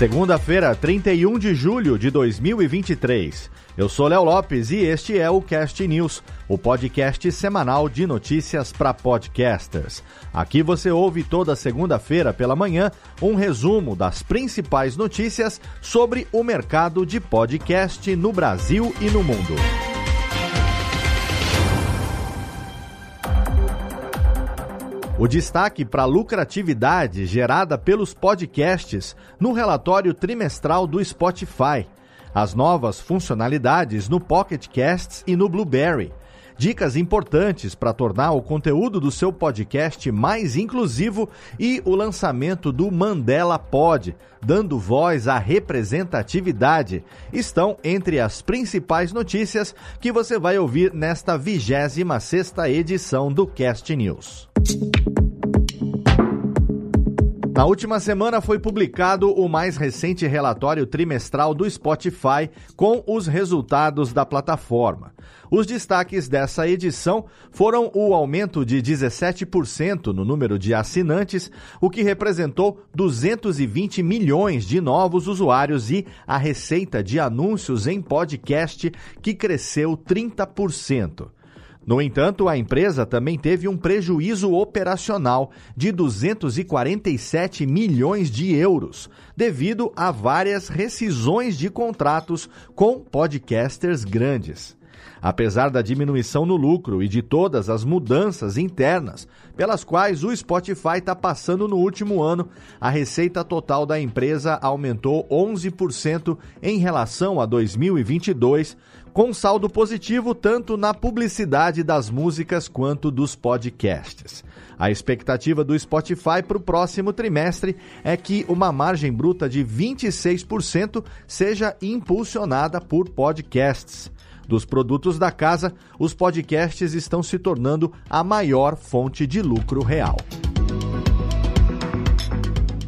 Segunda-feira, 31 de julho de 2023. Eu sou Léo Lopes e este é o Cast News, o podcast semanal de notícias para podcasters. Aqui você ouve toda segunda-feira pela manhã um resumo das principais notícias sobre o mercado de podcast no Brasil e no mundo. O destaque para a lucratividade gerada pelos podcasts no relatório trimestral do Spotify, as novas funcionalidades no Pocket Casts e no Blueberry, dicas importantes para tornar o conteúdo do seu podcast mais inclusivo e o lançamento do Mandela Pod, dando voz à representatividade, estão entre as principais notícias que você vai ouvir nesta 26 sexta edição do Cast News. Na última semana foi publicado o mais recente relatório trimestral do Spotify com os resultados da plataforma. Os destaques dessa edição foram o aumento de 17% no número de assinantes, o que representou 220 milhões de novos usuários e a receita de anúncios em podcast, que cresceu 30%. No entanto, a empresa também teve um prejuízo operacional de 247 milhões de euros, devido a várias rescisões de contratos com podcasters grandes. Apesar da diminuição no lucro e de todas as mudanças internas pelas quais o Spotify está passando no último ano, a receita total da empresa aumentou 11% em relação a 2022, com saldo positivo tanto na publicidade das músicas quanto dos podcasts. A expectativa do Spotify para o próximo trimestre é que uma margem bruta de 26% seja impulsionada por podcasts. Dos produtos da casa, os podcasts estão se tornando a maior fonte de lucro real.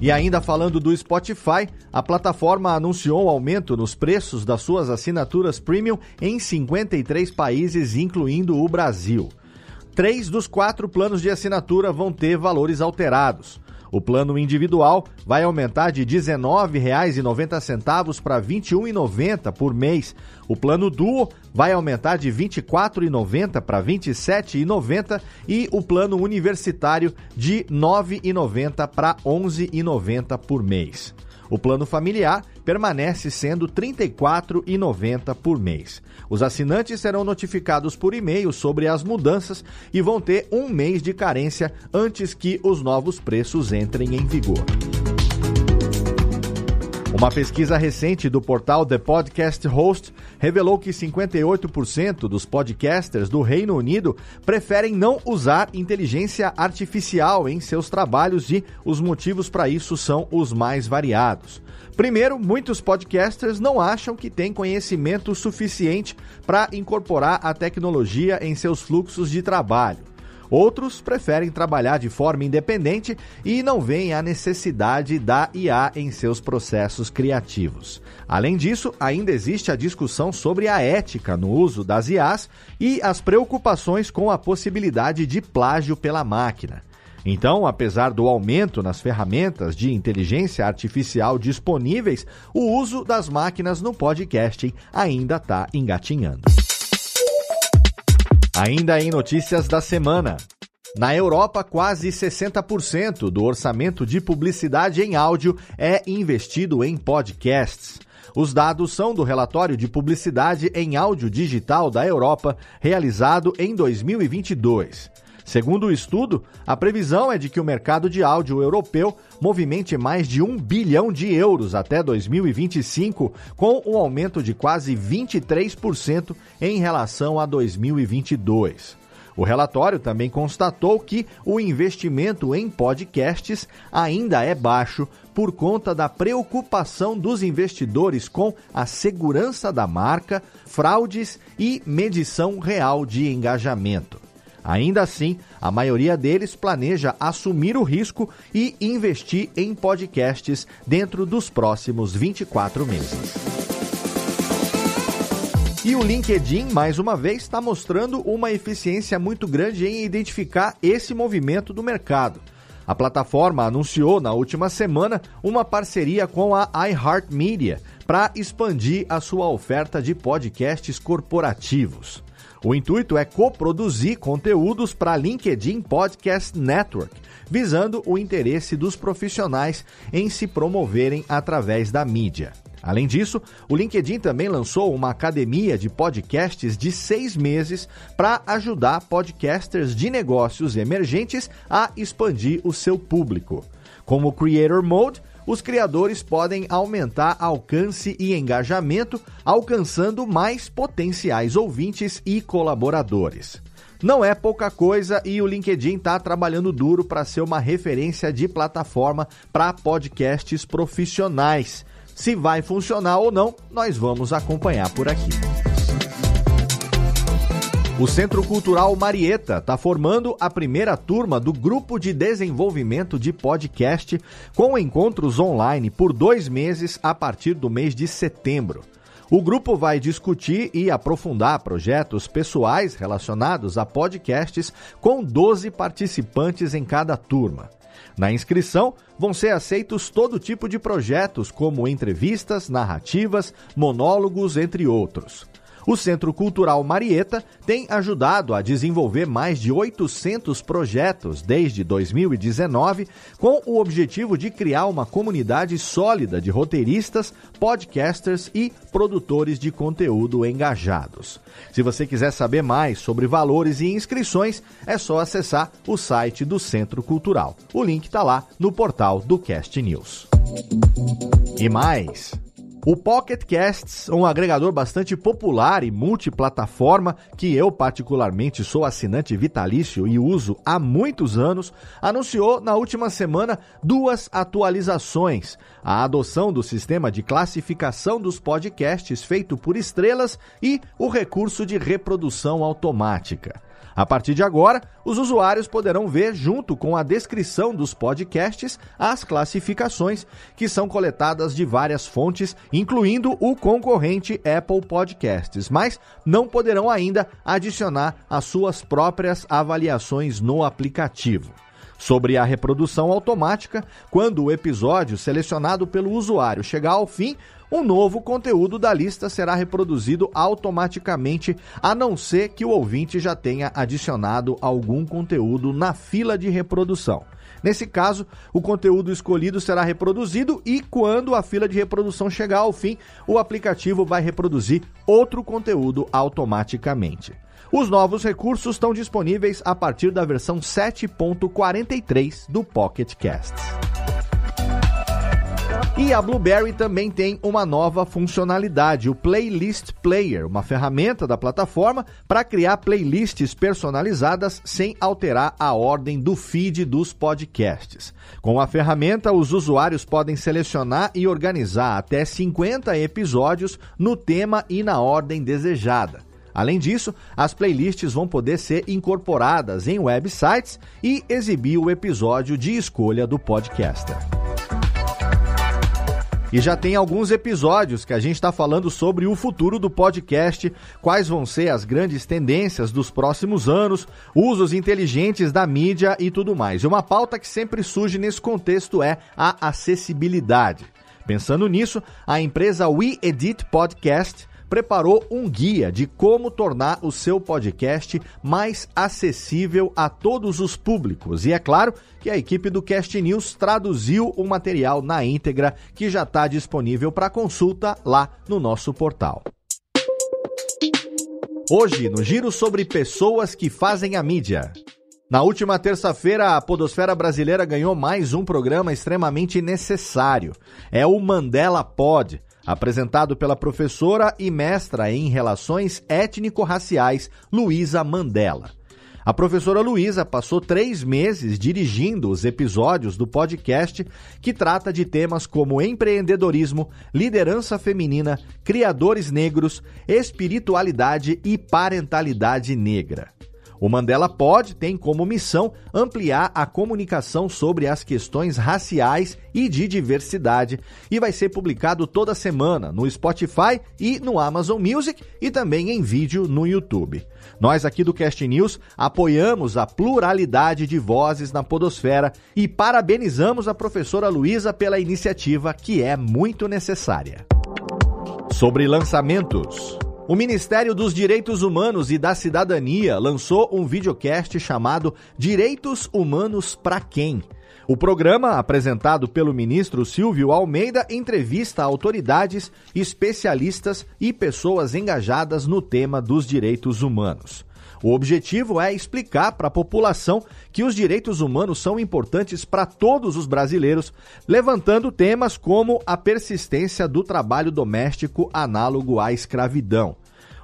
E ainda falando do Spotify, a plataforma anunciou aumento nos preços das suas assinaturas premium em 53 países, incluindo o Brasil. Três dos quatro planos de assinatura vão ter valores alterados. O plano individual vai aumentar de R$ 19,90 para R$ 21,90 por mês. O plano Duo vai aumentar de R$ 24,90 para R$ 27,90 e o plano universitário de R$ 9,90 para R$ 11,90 por mês. O plano familiar permanece sendo R$ 34,90 por mês. Os assinantes serão notificados por e-mail sobre as mudanças e vão ter um mês de carência antes que os novos preços entrem em vigor. Uma pesquisa recente do portal The Podcast Host revelou que 58% dos podcasters do Reino Unido preferem não usar inteligência artificial em seus trabalhos e os motivos para isso são os mais variados. Primeiro, muitos podcasters não acham que têm conhecimento suficiente para incorporar a tecnologia em seus fluxos de trabalho. Outros preferem trabalhar de forma independente e não veem a necessidade da IA em seus processos criativos. Além disso, ainda existe a discussão sobre a ética no uso das IAs e as preocupações com a possibilidade de plágio pela máquina. Então, apesar do aumento nas ferramentas de inteligência artificial disponíveis, o uso das máquinas no podcasting ainda está engatinhando. Ainda em notícias da semana. Na Europa, quase 60% do orçamento de publicidade em áudio é investido em podcasts. Os dados são do relatório de publicidade em áudio digital da Europa, realizado em 2022. Segundo o estudo, a previsão é de que o mercado de áudio europeu movimente mais de um bilhão de euros até 2025, com um aumento de quase 23% em relação a 2022. O relatório também constatou que o investimento em podcasts ainda é baixo por conta da preocupação dos investidores com a segurança da marca, fraudes e medição real de engajamento. Ainda assim, a maioria deles planeja assumir o risco e investir em podcasts dentro dos próximos 24 meses. E o LinkedIn, mais uma vez, está mostrando uma eficiência muito grande em identificar esse movimento do mercado. A plataforma anunciou na última semana uma parceria com a iHeartMedia para expandir a sua oferta de podcasts corporativos. O intuito é coproduzir conteúdos para LinkedIn Podcast Network, visando o interesse dos profissionais em se promoverem através da mídia. Além disso, o LinkedIn também lançou uma academia de podcasts de seis meses para ajudar podcasters de negócios emergentes a expandir o seu público. Como Creator Mode, os criadores podem aumentar alcance e engajamento, alcançando mais potenciais ouvintes e colaboradores. Não é pouca coisa e o LinkedIn está trabalhando duro para ser uma referência de plataforma para podcasts profissionais. Se vai funcionar ou não, nós vamos acompanhar por aqui. O Centro Cultural Marieta está formando a primeira turma do Grupo de Desenvolvimento de Podcast, com encontros online por dois meses a partir do mês de setembro. O grupo vai discutir e aprofundar projetos pessoais relacionados a podcasts com 12 participantes em cada turma. Na inscrição, vão ser aceitos todo tipo de projetos, como entrevistas, narrativas, monólogos, entre outros. O Centro Cultural Marieta tem ajudado a desenvolver mais de 800 projetos desde 2019, com o objetivo de criar uma comunidade sólida de roteiristas, podcasters e produtores de conteúdo engajados. Se você quiser saber mais sobre valores e inscrições, é só acessar o site do Centro Cultural. O link está lá no portal do Cast News. E mais. O Pocket Casts, um agregador bastante popular e multiplataforma, que eu particularmente sou assinante vitalício e uso há muitos anos, anunciou na última semana duas atualizações: a adoção do sistema de classificação dos podcasts feito por estrelas e o recurso de reprodução automática. A partir de agora, os usuários poderão ver, junto com a descrição dos podcasts, as classificações que são coletadas de várias fontes, incluindo o concorrente Apple Podcasts, mas não poderão ainda adicionar as suas próprias avaliações no aplicativo sobre a reprodução automática. Quando o episódio selecionado pelo usuário chegar ao fim, um novo conteúdo da lista será reproduzido automaticamente, a não ser que o ouvinte já tenha adicionado algum conteúdo na fila de reprodução. Nesse caso, o conteúdo escolhido será reproduzido e, quando a fila de reprodução chegar ao fim, o aplicativo vai reproduzir outro conteúdo automaticamente. Os novos recursos estão disponíveis a partir da versão 7.43 do Pocket Casts. E a Blueberry também tem uma nova funcionalidade, o Playlist Player, uma ferramenta da plataforma para criar playlists personalizadas sem alterar a ordem do feed dos podcasts. Com a ferramenta, os usuários podem selecionar e organizar até 50 episódios no tema e na ordem desejada. Além disso, as playlists vão poder ser incorporadas em websites e exibir o episódio de escolha do podcaster. E já tem alguns episódios que a gente está falando sobre o futuro do podcast, quais vão ser as grandes tendências dos próximos anos, usos inteligentes da mídia e tudo mais. E uma pauta que sempre surge nesse contexto é a acessibilidade. Pensando nisso, a empresa We Edit Podcast preparou um guia de como tornar o seu podcast mais acessível a todos os públicos. E é claro que a equipe do Cast News traduziu o material na íntegra que já está disponível para consulta lá no nosso portal. Hoje, no giro sobre pessoas que fazem a mídia. Na última terça-feira, a Podosfera Brasileira ganhou mais um programa extremamente necessário. É o Mandela Pod apresentado pela professora e mestra em relações étnico-raciais Luísa Mandela. A professora Luísa passou três meses dirigindo os episódios do podcast que trata de temas como empreendedorismo, liderança feminina, criadores negros, espiritualidade e parentalidade negra. O Mandela Pod tem como missão ampliar a comunicação sobre as questões raciais e de diversidade e vai ser publicado toda semana no Spotify e no Amazon Music e também em vídeo no YouTube. Nós aqui do Cast News apoiamos a pluralidade de vozes na podosfera e parabenizamos a professora Luísa pela iniciativa que é muito necessária. Sobre lançamentos. O Ministério dos Direitos Humanos e da Cidadania lançou um videocast chamado Direitos Humanos para Quem? O programa, apresentado pelo ministro Silvio Almeida, entrevista autoridades, especialistas e pessoas engajadas no tema dos direitos humanos. O objetivo é explicar para a população que os direitos humanos são importantes para todos os brasileiros, levantando temas como a persistência do trabalho doméstico análogo à escravidão.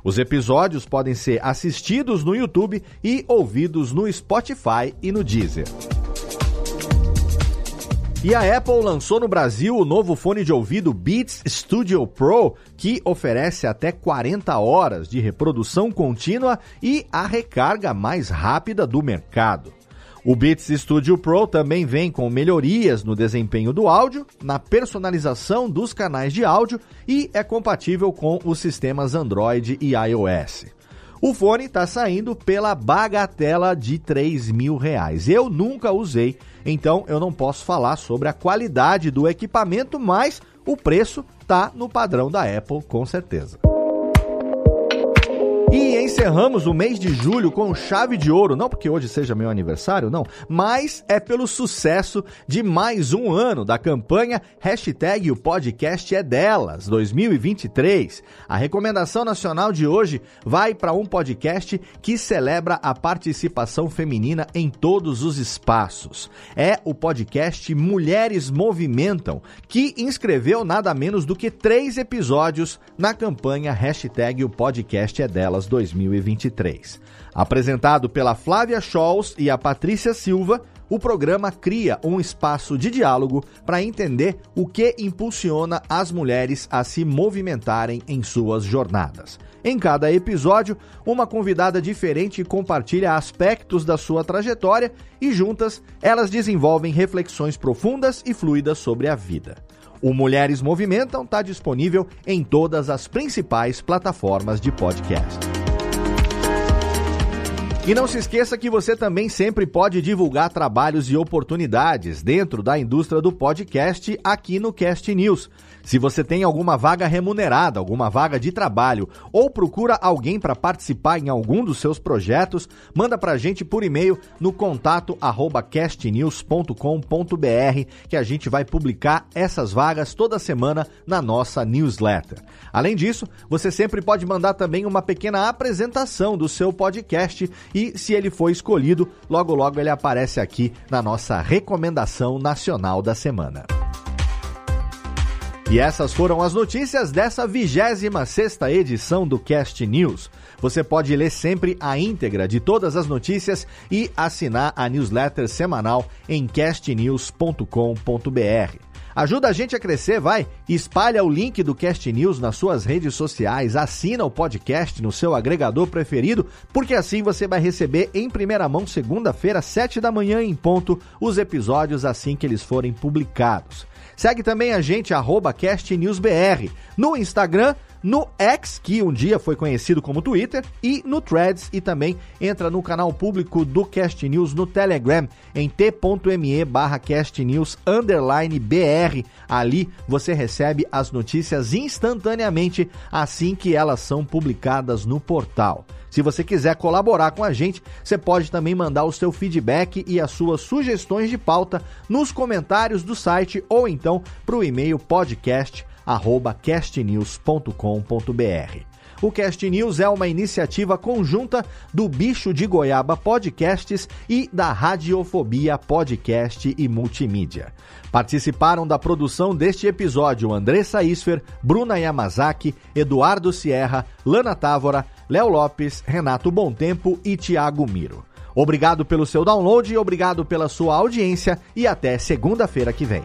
Os episódios podem ser assistidos no YouTube e ouvidos no Spotify e no Deezer. E a Apple lançou no Brasil o novo fone de ouvido Beats Studio Pro, que oferece até 40 horas de reprodução contínua e a recarga mais rápida do mercado. O Beats Studio Pro também vem com melhorias no desempenho do áudio, na personalização dos canais de áudio e é compatível com os sistemas Android e iOS. O fone está saindo pela bagatela de 3 mil reais. Eu nunca usei, então eu não posso falar sobre a qualidade do equipamento, mas o preço está no padrão da Apple, com certeza. Encerramos o mês de julho com chave de ouro, não porque hoje seja meu aniversário, não, mas é pelo sucesso de mais um ano da campanha Hashtag o podcast é delas 2023. A recomendação nacional de hoje vai para um podcast que celebra a participação feminina em todos os espaços. É o podcast Mulheres Movimentam, que inscreveu nada menos do que três episódios na campanha Hashtag o podcast é delas 2023. Apresentado pela Flávia Scholz e a Patrícia Silva, o programa cria um espaço de diálogo para entender o que impulsiona as mulheres a se movimentarem em suas jornadas. Em cada episódio, uma convidada diferente compartilha aspectos da sua trajetória e juntas elas desenvolvem reflexões profundas e fluidas sobre a vida. O Mulheres Movimentam está disponível em todas as principais plataformas de podcast. E não se esqueça que você também sempre pode divulgar trabalhos e oportunidades dentro da indústria do podcast aqui no Cast News. Se você tem alguma vaga remunerada, alguma vaga de trabalho ou procura alguém para participar em algum dos seus projetos, manda para a gente por e-mail no contato castnews.com.br que a gente vai publicar essas vagas toda semana na nossa newsletter. Além disso, você sempre pode mandar também uma pequena apresentação do seu podcast e se ele for escolhido, logo logo ele aparece aqui na nossa recomendação nacional da semana. E essas foram as notícias dessa 26 edição do Cast News. Você pode ler sempre a íntegra de todas as notícias e assinar a newsletter semanal em castnews.com.br. Ajuda a gente a crescer, vai! Espalha o link do Cast News nas suas redes sociais, assina o podcast no seu agregador preferido, porque assim você vai receber em primeira mão, segunda-feira, sete da manhã em ponto, os episódios assim que eles forem publicados. Segue também a gente, arroba CastNewsBR, no Instagram, no X, que um dia foi conhecido como Twitter, e no Threads, e também entra no canal público do Cast News no Telegram, em t.me barra castnews underline BR. Ali você recebe as notícias instantaneamente assim que elas são publicadas no portal. Se você quiser colaborar com a gente, você pode também mandar o seu feedback e as suas sugestões de pauta nos comentários do site ou então para o e-mail podcast@castnews.com.br. O Cast News é uma iniciativa conjunta do Bicho de Goiaba Podcasts e da Radiofobia Podcast e Multimídia. Participaram da produção deste episódio Andressa Isfer, Bruna Yamazaki, Eduardo Sierra, Lana Távora, Léo Lopes, Renato Tempo e Tiago Miro. Obrigado pelo seu download, obrigado pela sua audiência e até segunda-feira que vem.